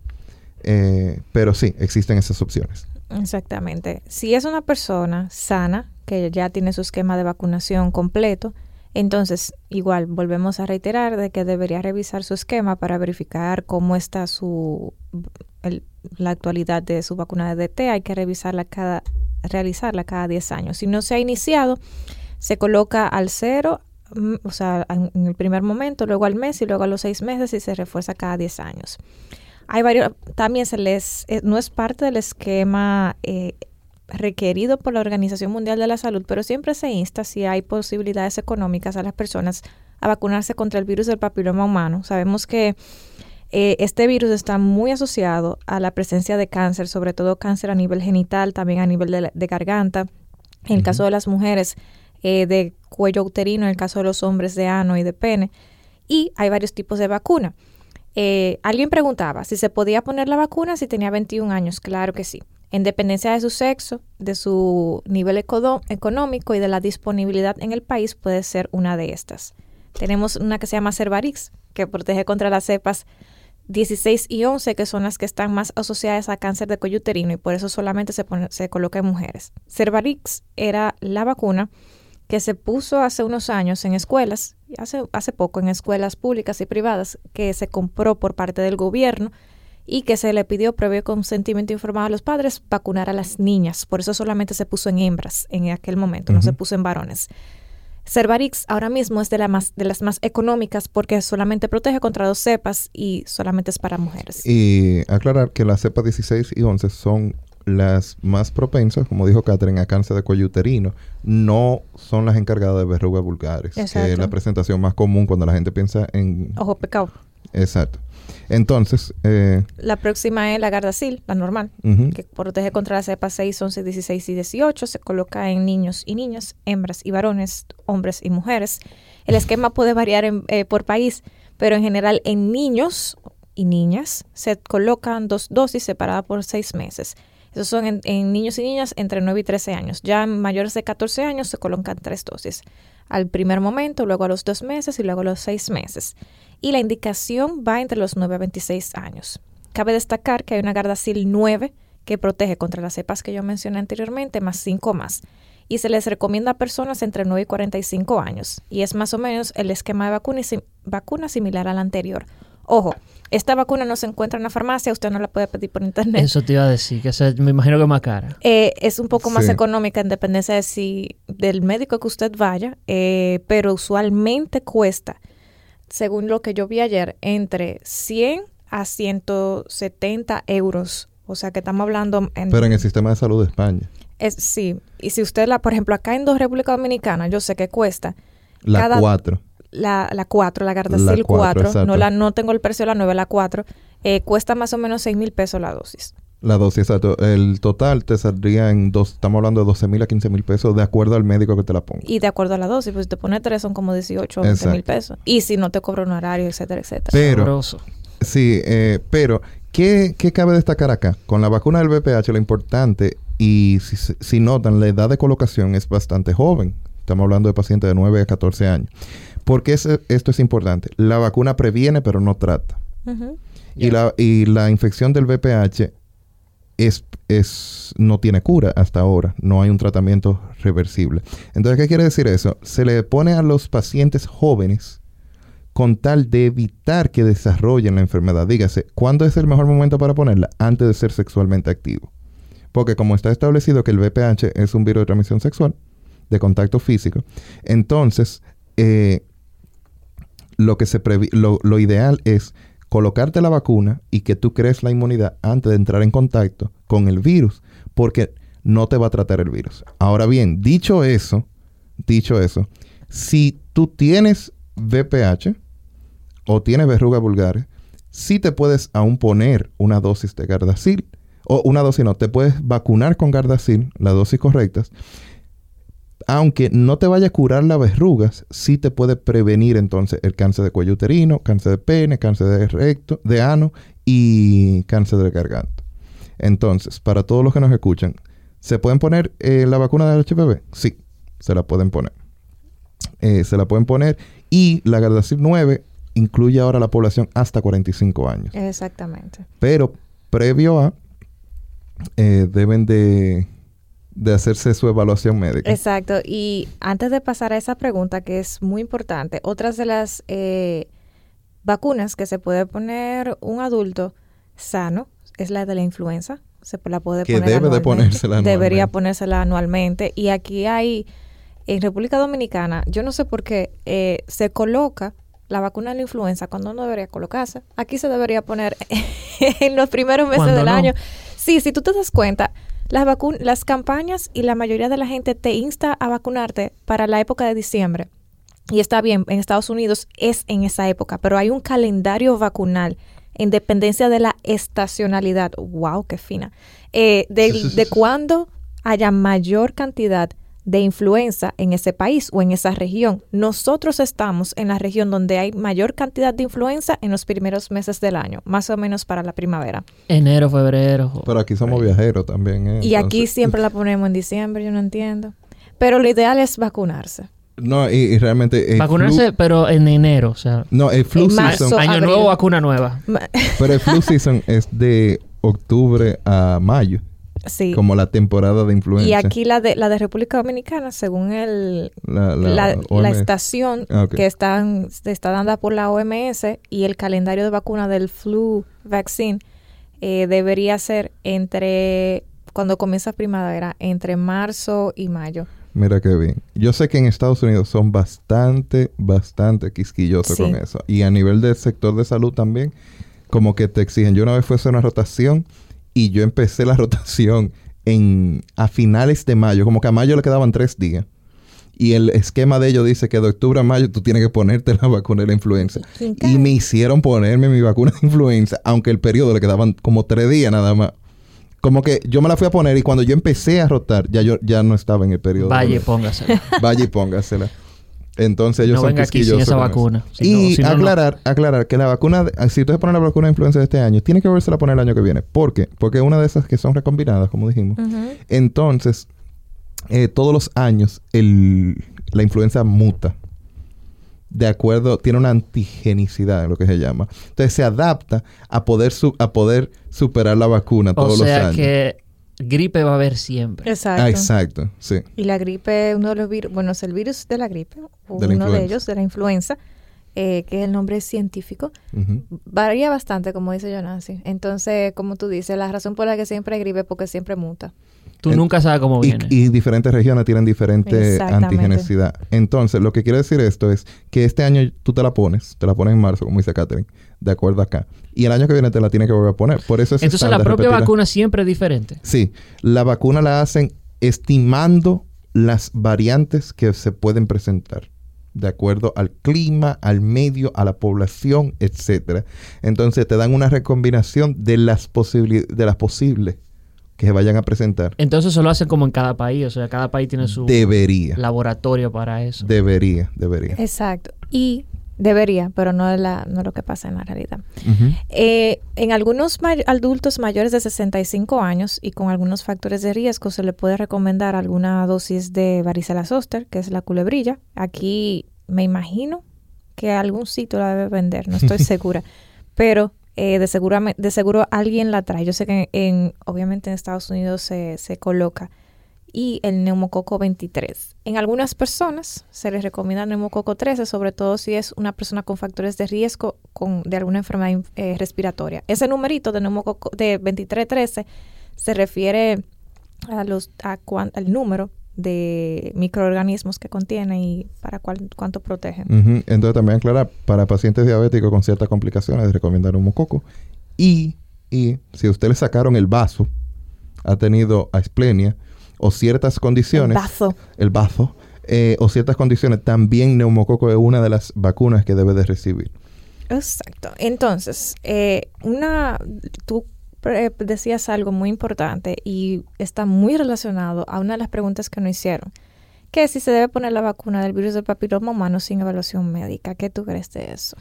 eh, pero sí, existen esas opciones. Exactamente. Si es una persona sana, que ya tiene su esquema de vacunación completo, entonces, igual, volvemos a reiterar de que debería revisar su esquema para verificar cómo está su la actualidad de su vacuna de DT. Hay que revisarla cada, realizarla cada 10 años. Si no se ha iniciado, se coloca al cero, mm, o sea, en el primer momento, luego al mes y luego a los seis meses y se refuerza cada 10 años. Hay varios, también se les, eh, no es parte del esquema eh, requerido por la Organización Mundial de la Salud, pero siempre se insta si hay posibilidades económicas a las personas a vacunarse contra el virus del papiloma humano. Sabemos que eh, este virus está muy asociado a la presencia de cáncer, sobre todo cáncer a nivel genital, también a nivel de, garganta. En el caso de las mujeres, eh, de cuello uterino, en el caso de los hombres, de ano y de pene. Y hay varios tipos de vacuna. Eh, alguien preguntaba si se podía poner la vacuna si tenía 21 años. Claro que sí en dependencia de su sexo, de su nivel económico y de la disponibilidad en el país, puede ser una de estas. Tenemos una que se llama Cervarix, que protege contra las cepas 16 y 11, que son las que están más asociadas a cáncer de cuello uterino y por eso solamente se, se coloca en mujeres. Cervarix era la vacuna que se puso hace unos años en escuelas, hace, hace poco en escuelas públicas y privadas, que se compró por parte del gobierno y que se le pidió previo consentimiento informado a los padres vacunar a las niñas. Por eso solamente se puso en hembras en aquel momento, no se puso en varones. Cervarix ahora mismo es de, la más, de las más económicas porque solamente protege contra dos cepas y solamente es para mujeres. Y aclarar que las cepas 16 y 11 son las más propensas, como dijo Catherine, a cáncer de cuello uterino, no son las encargadas de verrugas vulgares, que es la presentación más común cuando la gente piensa en... Ojo pecado. Exacto. Entonces... Eh, la próxima es la Gardasil, la normal, que protege contra las cepas 6, 11, 16 y 18. Se coloca en niños y niñas, hembras y varones, hombres y mujeres. El esquema puede variar eh, por país, pero en general en niños y niñas se colocan dos dosis separadas por seis meses. Esos son en, en, niños y niñas entre 9 y 13 años. Ya en mayores de 14 años se colocan tres dosis. Al primer momento, luego a los dos meses y luego a los seis meses y la indicación va entre los 9 a 26 años. Cabe destacar que hay una Gardasil 9 que protege contra las cepas que yo mencioné anteriormente, más 5 más. Y se les recomienda a personas entre 9 y 45 años. Y es más o menos el esquema de vacuna, vacuna similar al anterior. Ojo, esta vacuna no se encuentra en la farmacia, usted no la puede pedir por internet. Eso te iba a decir, que me imagino que es más cara. Eh, es un poco más económica en dependencia de si del médico que usted vaya, eh, pero usualmente cuesta según lo que yo vi ayer, entre 100 a 170 euros. O sea que estamos hablando... En, Pero en el sistema de salud de España. Es, sí. Y si usted la, por ejemplo, acá en dos República Dominicana, yo sé que cuesta... La 4. La, la 4, la Gardasil 4. No, la, no tengo el precio de la 9, la 4. Eh, cuesta más o menos 6 mil pesos la dosis. La dosis, exacto. El total te saldría en dos, estamos hablando de 12 mil a 15 mil pesos de acuerdo al médico que te la ponga. Y de acuerdo a la dosis, pues si te pone tres son como 18 o 20 mil pesos. Y si no te cobra un horario, etcétera, etcétera. Pero, sí, eh, pero, ¿qué, ¿qué, cabe destacar acá? Con la vacuna del VPH lo importante, y si, si notan, la edad de colocación es bastante joven. Estamos hablando de pacientes de 9 a 14 años. ¿Por qué esto es importante? La vacuna previene, pero no trata. y, la, y la infección del VPH es, es, no tiene cura hasta ahora, no hay un tratamiento reversible. Entonces, ¿qué quiere decir eso? Se le pone a los pacientes jóvenes con tal de evitar que desarrollen la enfermedad. Dígase, ¿cuándo es el mejor momento para ponerla? Antes de ser sexualmente activo. Porque como está establecido que el VPH es un virus de transmisión sexual, de contacto físico, entonces eh, lo, que se lo, lo ideal es colocarte la vacuna y que tú crees la inmunidad antes de entrar en contacto con el virus, porque no te va a tratar el virus. Ahora bien, dicho eso, dicho eso, si tú tienes VPH o tienes verrugas vulgares, sí te puedes aún poner una dosis de Gardasil, o una dosis no, te puedes vacunar con Gardasil, la dosis correcta, aunque no te vaya a curar las verrugas, sí te puede prevenir entonces el cáncer de cuello uterino, cáncer de pene, cáncer de recto, de ano y cáncer de garganta. Entonces, para todos los que nos escuchan, ¿se pueden poner eh, la vacuna del HPV? Sí, se la pueden poner. Eh, se la pueden poner y la Gardasil 9 incluye ahora la población hasta 45 años. Exactamente. Pero previo a, eh, deben de, de, hacerse su evaluación médica. Exacto. Y antes de pasar a esa pregunta, que es muy importante, otras de las eh, vacunas que se puede poner un adulto sano es la de la influenza. Se la puede que debe de ponérsela anualmente. Debería ponérsela anualmente. Y aquí hay en República Dominicana, yo no sé por qué, eh, se coloca la vacuna de la influenza cuando no debería colocarse. Aquí se debería poner en los primeros meses del año. Sí, si tú te das cuenta, las, las campañas y la mayoría de la gente te insta a vacunarte para la época de diciembre. Y está bien, en Estados Unidos es en esa época, pero hay un calendario vacunal en dependencia de la estacionalidad. ¡Wow! ¡Qué fina! Eh, de, de cuándo haya mayor cantidad de influenza en ese país o en esa región. Nosotros estamos en la región donde hay mayor cantidad de influenza en los primeros meses del año, más o menos para la primavera. Enero, febrero. Pero aquí somos viajeros también. ¿eh? Y aquí siempre la ponemos en diciembre, yo no entiendo. Pero lo ideal es vacunarse. No, y, realmente... Vacunarse, pero en enero, o sea... No, el flu season... Año nuevo, vacuna nueva. pero el flu season es de octubre a mayo. Como la temporada de influenza. Y aquí la de, la de República Dominicana, según el, la, estación ah, que están, está dando por la OMS y el calendario de vacuna del flu vaccine, eh, debería ser entre, cuando comienza primavera, entre marzo y mayo. Mira qué bien. Yo sé que en Estados Unidos son bastante, bastante quisquillosos con eso. Y a nivel del sector de salud también, como que te exigen. Yo una vez fue a hacer una rotación y yo empecé la rotación en, a finales de mayo, como que a mayo le quedaban tres días. Y el esquema de ellos dice que de octubre a mayo tú tienes que ponerte la vacuna de la influenza. Y me hicieron ponerme mi vacuna de influenza, aunque el periodo le quedaban como tres días nada más. Como que yo me la fui a poner y cuando yo empecé a rotar, ya yo ya no estaba en el periodo. Vaya y póngasela. Vaya y póngasela. Entonces ellos no son venga aquí sin esa vacuna. y aclarar, aclarar que la vacuna, si tú se poner la vacuna de influenza de este año, tiene que volverse a poner el año que viene. ¿Por qué? Porque una de esas que son recombinadas, como dijimos. Entonces, eh, todos los años el, la influenza muta. De acuerdo, tiene una antigenicidad, lo que se llama. Entonces se adapta a poder, a poder superar la vacuna todos los años. Que gripe va a haber siempre. Exacto. Ah, exacto, sí. Y la gripe, uno de los virus, bueno, es el virus de la gripe, uno de ellos, de la influenza, eh, que es el nombre científico, varía bastante, como dice Jonasi. Entonces, como tú dices, la razón por la que siempre hay gripe es porque siempre muta. Tú nunca sabes cómo viene. Y, diferentes regiones tienen diferente antigenicidad. Entonces, lo que quiere decir esto es que este año tú te la pones, te la pones en marzo, como dice Catherine, de acuerdo acá. Y el año que viene te la tienes que volver a poner. Por eso es Entonces, la propia vacuna siempre es diferente. Sí. La vacuna la hacen estimando las variantes que se pueden presentar de acuerdo al clima, al medio, a la población, etcétera. Entonces te dan una recombinación de las de las posibles que se vayan a presentar. Entonces eso lo hacen como en cada país, o sea, cada país tiene su debería. laboratorio para eso. Debería, debería. Exacto. Y debería, pero no es, la, no lo que pasa en la realidad. Eh, en algunos adultos mayores de 65 años y con algunos factores de riesgo se le puede recomendar alguna dosis de varicela zoster, que es la culebrilla. Aquí me imagino que algún sitio la debe vender, no estoy segura, pero eh, de, seguro, de seguro alguien la trae. Yo sé que en, obviamente en Estados Unidos se, se coloca y el neumococo 23. En algunas personas se les recomienda el neumococo 13, sobre todo si es una persona con factores de riesgo con, de alguna enfermedad eh, respiratoria. Ese numerito de neumococo de 23-13 se refiere a los, a al número de microorganismos que contiene y para cuánto protege. Entonces también aclarar, para pacientes diabéticos con ciertas complicaciones, recomendar un mococo. Y, y si usted le sacaron el vaso, ha tenido asplenia o ciertas condiciones. El bazo. El bazo. Eh, o ciertas condiciones, también neumococo es una de las vacunas que debe de recibir. Exacto. Entonces, eh, una, tú eh, decías algo muy importante y está muy relacionado a una de las preguntas que nos hicieron, que si se debe poner la vacuna del virus del papiloma humano sin evaluación médica. ¿Qué tú crees de eso?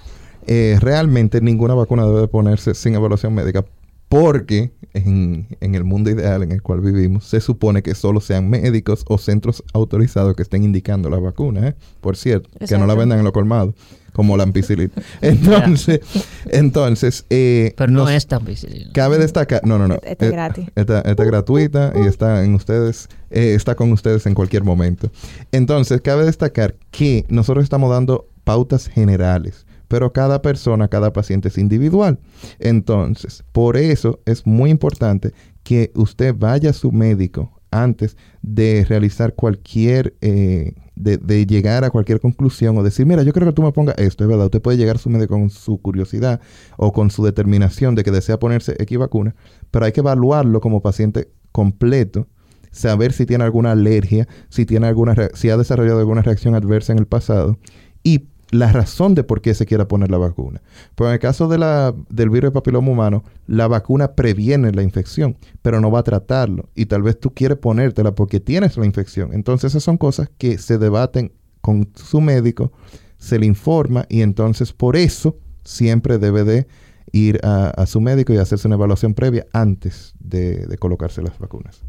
Eh, realmente ninguna vacuna debe ponerse sin evaluación médica porque en, el mundo ideal en el cual vivimos se supone que solo sean médicos o centros autorizados que estén indicando la vacuna, ¿eh? por cierto, que no la vendan en lo colmado como la ampicilina. Entonces, entonces... Eh, Pero no es tan ampicilina. Cabe destacar... No, no, no. Esta es gratis. Esta, es gratuita y está en ustedes... Eh, está con ustedes en cualquier momento. Entonces, cabe destacar que nosotros estamos dando pautas generales pero cada persona, cada paciente es individual. Entonces, por eso es muy importante que usted vaya a su médico antes de realizar cualquier eh, de, llegar a cualquier conclusión o decir, mira, yo creo que tú me pongas esto, es verdad, usted puede llegar a su médico con su curiosidad o con su determinación de que desea ponerse X vacuna, pero hay que evaluarlo como paciente completo, saber si tiene alguna alergia, si, tiene alguna si ha desarrollado alguna reacción adversa en el pasado y la razón de por qué se quiera poner la vacuna. Pero en el caso de la, del virus de papiloma humano, la vacuna previene la infección, pero no va a tratarlo. Y tal vez tú quieres ponértela porque tienes la infección. Entonces esas son cosas que se debaten con su médico, se le informa y entonces por eso siempre debe de ir a, su médico y hacerse una evaluación previa antes de colocarse las vacunas.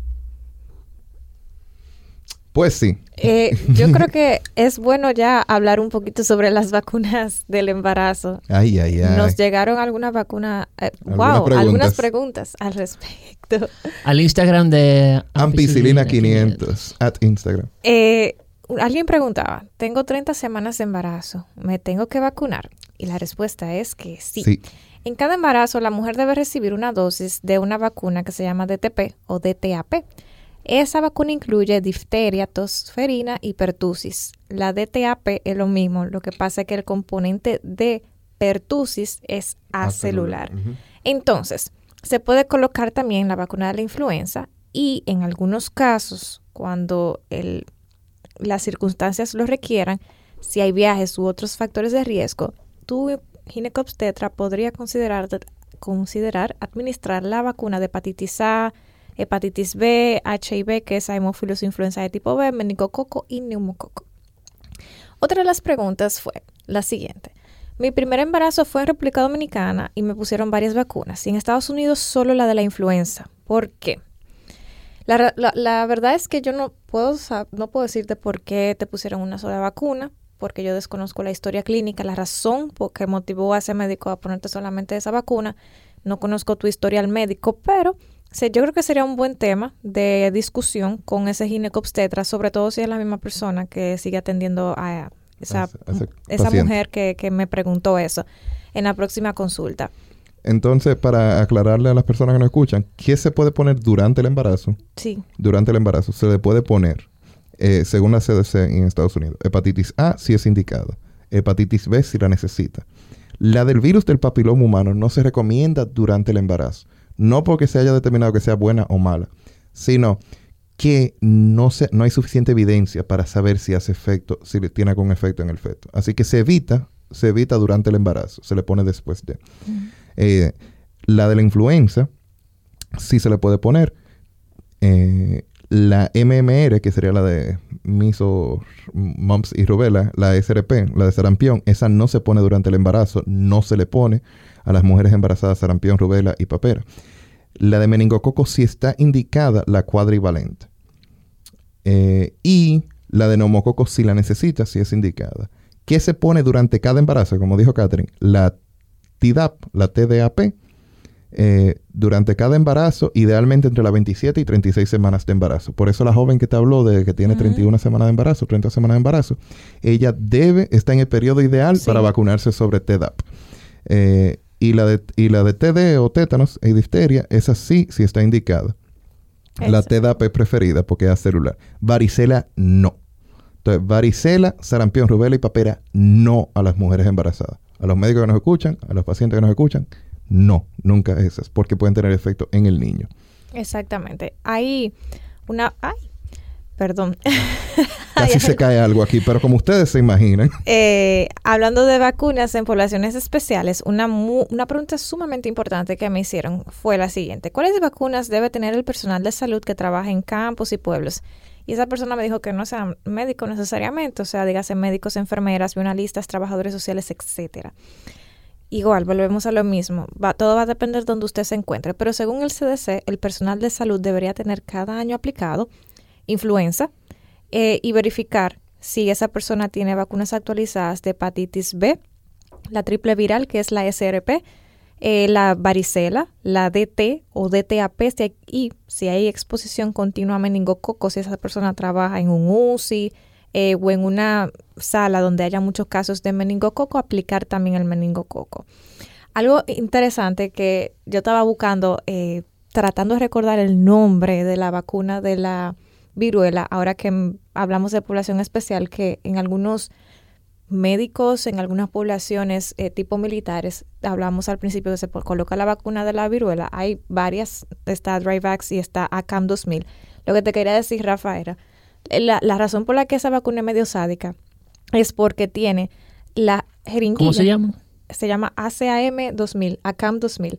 Pues sí. Eh, yo creo que es bueno ya hablar un poquito sobre las vacunas del embarazo. Ay, ay, ay. Nos llegaron algunas vacunas, eh, wow, algunas preguntas al respecto. Al Instagram de Ampicilina 500, at Instagram. Eh, alguien preguntaba, tengo 30 semanas de embarazo, ¿me tengo que vacunar? Y la respuesta es que sí. sí. En cada embarazo, la mujer debe recibir una dosis de una vacuna que se llama DTP o DTAP esa vacuna incluye difteria, tosferina y pertusis. La DTAP es lo mismo, lo que pasa es que el componente de pertusis es acelular. Entonces, se puede colocar también la vacuna de la influenza y en algunos casos, cuando las circunstancias lo requieran, si hay viajes u otros factores de riesgo, tu ginecobstetra podría considerar, considerar administrar la vacuna de hepatitis A, hepatitis B, HIV, que es Haemophilus influenza de tipo B, meningococo y neumococo. Otra de las preguntas fue la siguiente. Mi primer embarazo fue en República Dominicana y me pusieron varias vacunas. Y en Estados Unidos solo la de la influenza. ¿Por qué? La, verdad es que yo no puedo, no puedo decirte por qué te pusieron una sola vacuna, porque yo desconozco la historia clínica, la razón por que motivó a ese médico a ponerte solamente esa vacuna. No conozco tu historial médico, pero yo creo que sería un buen tema de discusión con ese ginecobstetra, sobre todo si es la misma persona que sigue atendiendo a esa, esa mujer que, que me preguntó eso en la próxima consulta. Entonces, para aclararle a las personas que nos escuchan, ¿qué se puede poner durante el embarazo? Sí. Durante el embarazo se le puede poner, eh, según la CDC en Estados Unidos, hepatitis A si es indicada, hepatitis B si la necesita. La del virus del papiloma humano no se recomienda durante el embarazo. No porque se haya determinado que sea buena o mala, sino que no, se, no hay suficiente evidencia para saber si hace efecto, si tiene algún efecto en el feto. Así que se evita, se evita durante el embarazo, se le pone después de. Eh, la de la influenza, sí se le puede poner. Eh, la MMR, que sería la de miso, mumps y rubella, la SRP, la de sarampión, esa no se pone durante el embarazo, no se le pone a las mujeres embarazadas sarampión, rubella y papera. La de meningococo sí está indicada la cuadrivalente. Eh, y la de neumococo sí la necesita, sí es indicada. ¿Qué se pone durante cada embarazo? Como dijo Catherine, la TDAP, la TDAP, eh, durante cada embarazo, idealmente entre las 27 y 36 semanas de embarazo. Por eso la joven que te habló de que tiene 31 semanas de embarazo, 30 semanas de embarazo, ella debe, está en el periodo ideal para vacunarse sobre TDAP. Eh, y, la de, y la de TD o tétanos e difteria, esa sí, sí está indicada. La TDAP es preferida porque es celular. Varicela, no. Entonces, varicela, sarampión, rubela y papera, no a las mujeres embarazadas. A los médicos que nos escuchan, a los pacientes que nos escuchan, no, nunca esas, porque pueden tener efecto en el niño. Exactamente. Hay una... ¡Ay! Perdón. Casi se cae algo aquí, pero como ustedes se imaginan. Eh, hablando de vacunas en poblaciones especiales, una, una pregunta sumamente importante que me hicieron fue la siguiente. ¿Cuáles vacunas debe tener el personal de salud que trabaja en campos y pueblos? Y esa persona me dijo que no sean médicos necesariamente, o sea, dígase médicos, enfermeras, bionalistas, trabajadores sociales, etcétera. Igual, volvemos a lo mismo. Va, todo va a depender de donde usted se encuentre. Pero según el CDC, el personal de salud debería tener cada año aplicado influenza eh, y verificar si esa persona tiene vacunas actualizadas de hepatitis B, la triple viral, que es la SRP, eh, la varicela, la DT o DTAP, y si hay exposición continua a meningococo, si esa persona trabaja en un UCI, eh, o en una sala donde haya muchos casos de meningococo, aplicar también el meningococo. Algo interesante que yo estaba buscando, eh, tratando de recordar el nombre de la vacuna de la viruela, ahora que hablamos de población especial, que en algunos médicos, en algunas poblaciones eh, tipo militares, hablamos al principio que se coloca la vacuna de la viruela, hay varias, está Dryvax y está ACAM 2000. Lo que te quería decir, Rafa, era la, razón por la que esa vacuna es medio sádica es porque tiene la jeringuilla. ¿Cómo se llama? Se llama ACAM 2000, ACAM 2000.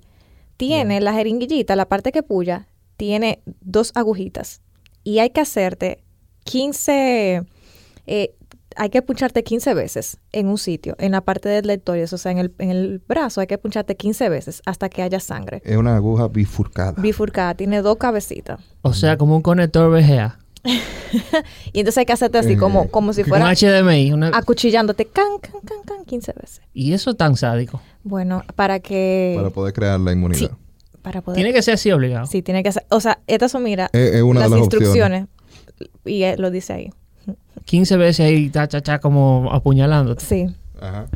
Tiene la jeringuillita, la parte que puya, tiene dos agujitas. Y hay que hacerte 15, eh, hay que puncharte 15 veces en un sitio, en la parte del lectorio, o sea, en el, en el brazo hay que puncharte 15 veces hasta que haya sangre. Es una aguja bifurcada. Bifurcada, tiene dos cabecitas. O sea, como un conector VGA. y entonces hay que hacerte así como, como si fuera un HDMI, acuchillándote can, can, can, can 15 veces. ¿Y eso tan sádico? Bueno, para que... Para poder crear la inmunidad. Para poder... Tiene que ser así obligado. Sí, tiene que ser... O sea, estas son, mira, una las, de las instrucciones. Y lo dice ahí. 15 veces ahí, ta, cha, cha, como apuñalándote. Sí. Ajá.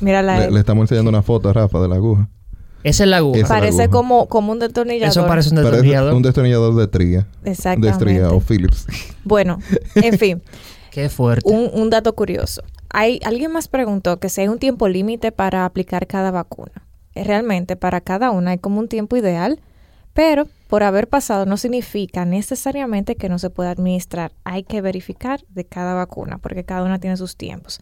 Mira la... Le, le estamos enseñando una foto a Rafa de la aguja. Esa es la aguja. parece Como, como un destornillador. Eso parece un destornillador. un destornillador de tría. Exactamente. De estría o Philips. Bueno, en fin. Qué fuerte. Un, un, dato curioso. Hay, alguien más preguntó que si hay un tiempo límite para aplicar cada vacuna. Realmente, para cada una hay como un tiempo ideal, pero por haber pasado no significa necesariamente que no se pueda administrar. Hay que verificar de cada vacuna, porque cada una tiene sus tiempos.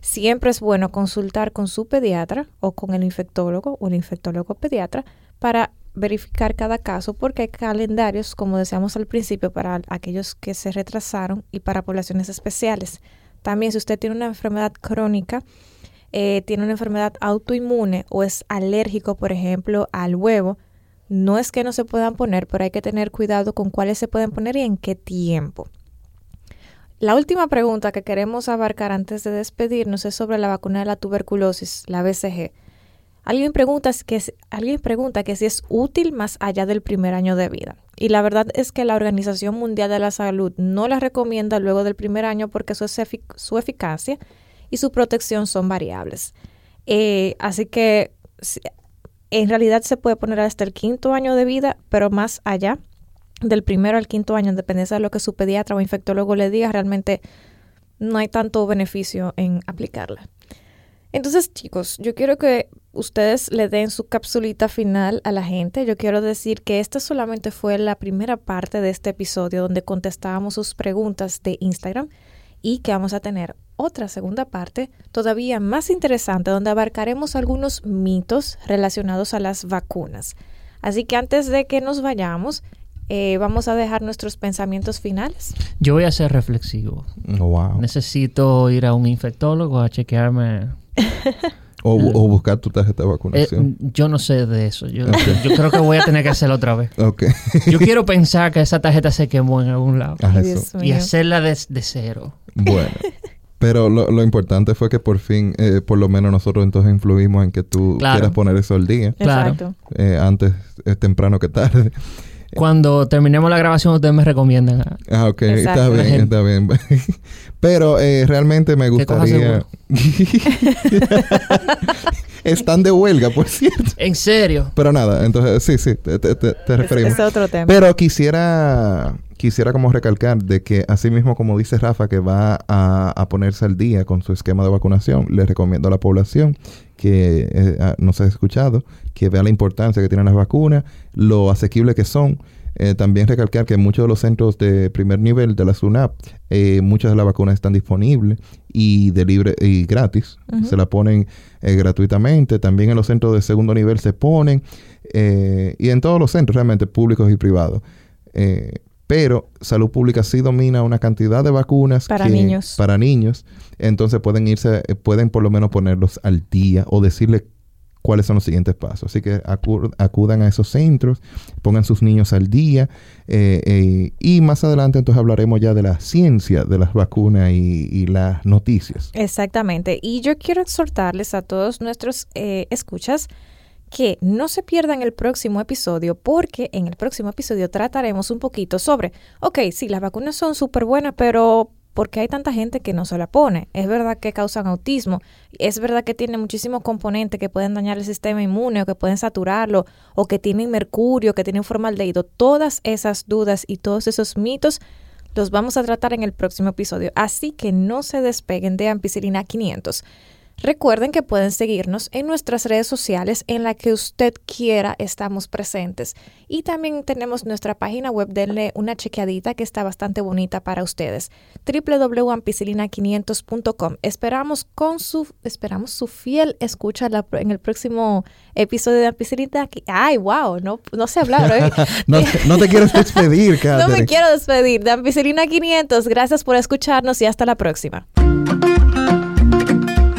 Siempre es bueno consultar con su pediatra o con el infectólogo o el infectólogo pediatra para verificar cada caso porque hay calendarios, como decíamos al principio, para aquellos que se retrasaron y para poblaciones especiales. También si usted tiene una enfermedad crónica, eh, tiene una enfermedad autoinmune o es alérgico, por ejemplo, al huevo, no es que no se puedan poner, pero hay que tener cuidado con cuáles se pueden poner y en qué tiempo. La última pregunta que queremos abarcar antes de despedirnos es sobre la vacuna de la tuberculosis, la BCG. Alguien pregunta, que, alguien pregunta que si es útil más allá del primer año de vida. Y la verdad es que la Organización Mundial de la Salud no la recomienda luego del primer año porque su, su eficacia y su protección son variables. Eh, así que en realidad se puede poner hasta el quinto año de vida, pero más allá del primero al quinto año, en de lo que su pediatra o infectólogo le diga, realmente no hay tanto beneficio en aplicarla. Entonces, chicos, yo quiero que ustedes le den su capsulita final a la gente. Yo quiero decir que esta solamente fue la primera parte de este episodio donde contestábamos sus preguntas de Instagram y que vamos a tener otra segunda parte todavía más interesante donde abarcaremos algunos mitos relacionados a las vacunas. Así que antes de que nos vayamos, eh, vamos a dejar nuestros pensamientos finales. Yo voy a ser reflexivo. Oh, wow. Necesito ir a un infectólogo a chequearme. o, buscar tu tarjeta de vacunación. Eh, yo no sé de eso. Yo, yo, creo que voy a tener que hacerlo otra vez. Okay. yo quiero pensar que esa tarjeta se quemó en algún lado. Ah, y hacerla de, cero. Bueno. Pero lo, importante fue que por fin, eh, por lo menos nosotros entonces influimos en que tú quieras poner eso al día. Claro. Eh, antes es temprano que tarde. Cuando terminemos la grabación, ustedes me recomiendan. Ah, ok. Está bien, está bien. Pero eh, realmente me gustaría... Están de huelga, por cierto. ¿En serio? Pero nada, entonces sí, sí, te, te, referimos. Es otro tema. Pero quisiera quisiera como recalcar de que así mismo como dice Rafa que va a, ponerse al día con su esquema de vacunación, le recomiendo a la población que eh, no se ha escuchado, que vea la importancia que tienen las vacunas, lo asequible que son. Eh, también recalcar que en muchos de los centros de primer nivel de la SUNAP, eh, muchas de las vacunas están disponibles y de libre y gratis. Se la ponen gratuitamente. También en los centros de segundo nivel se ponen. y en todos los centros realmente públicos y privados pero salud pública sí domina una cantidad de vacunas para niños. Para niños, entonces pueden irse, eh, pueden por lo menos ponerlos al día o decirle cuáles son los siguientes pasos. Así que acudan a esos centros, pongan sus niños al día eh, eh, y más adelante entonces hablaremos ya de la ciencia de las vacunas y, las noticias. Exactamente. Y yo quiero exhortarles a todos nuestros escuchas que no se pierdan el próximo episodio porque en el próximo episodio trataremos un poquito sobre, ok, sí, las vacunas son súper buenas, pero ¿por qué hay tanta gente que no se la pone? Es verdad que causan autismo, es verdad que tienen muchísimos componentes que pueden dañar el sistema inmune o que pueden saturarlo o que tienen mercurio, que tienen formaldehído. Todas esas dudas y todos esos mitos los vamos a tratar en el próximo episodio, así que no se despeguen de Ampicilina 500. Recuerden que pueden seguirnos en nuestras redes sociales en la que usted quiera estamos presentes. Y también tenemos nuestra página web, denle una chequeadita que está bastante bonita para ustedes. www.ampicilina500.com. Esperamos con su esperamos su fiel escucha en el próximo episodio de Ampicilina. Ay, wow, no, no sé hablar hoy. no, no, te quieres despedir, No me quiero despedir. De Ampicilina 500, gracias por escucharnos y hasta la próxima.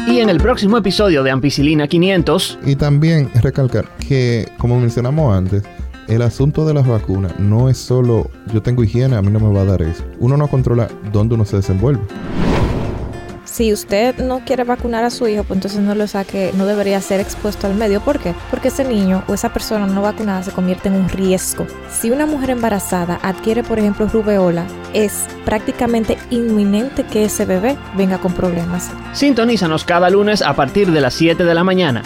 Y en el próximo episodio de Ampicilina 500. Y también recalcar que, como mencionamos antes, el asunto de las vacunas no es solo yo tengo higiene, a mí no me va a dar eso. Uno no controla dónde uno se desenvuelve si usted no quiere vacunar a su hijo, pues entonces no lo saque, no debería ser expuesto al medio. ¿Por qué? Porque ese niño o esa persona no vacunada se convierte en un riesgo. Si una mujer embarazada adquiere, por ejemplo, rubeola, es prácticamente inminente que ese bebé venga con problemas. Sintonízanos cada lunes a partir de las 7 de la mañana.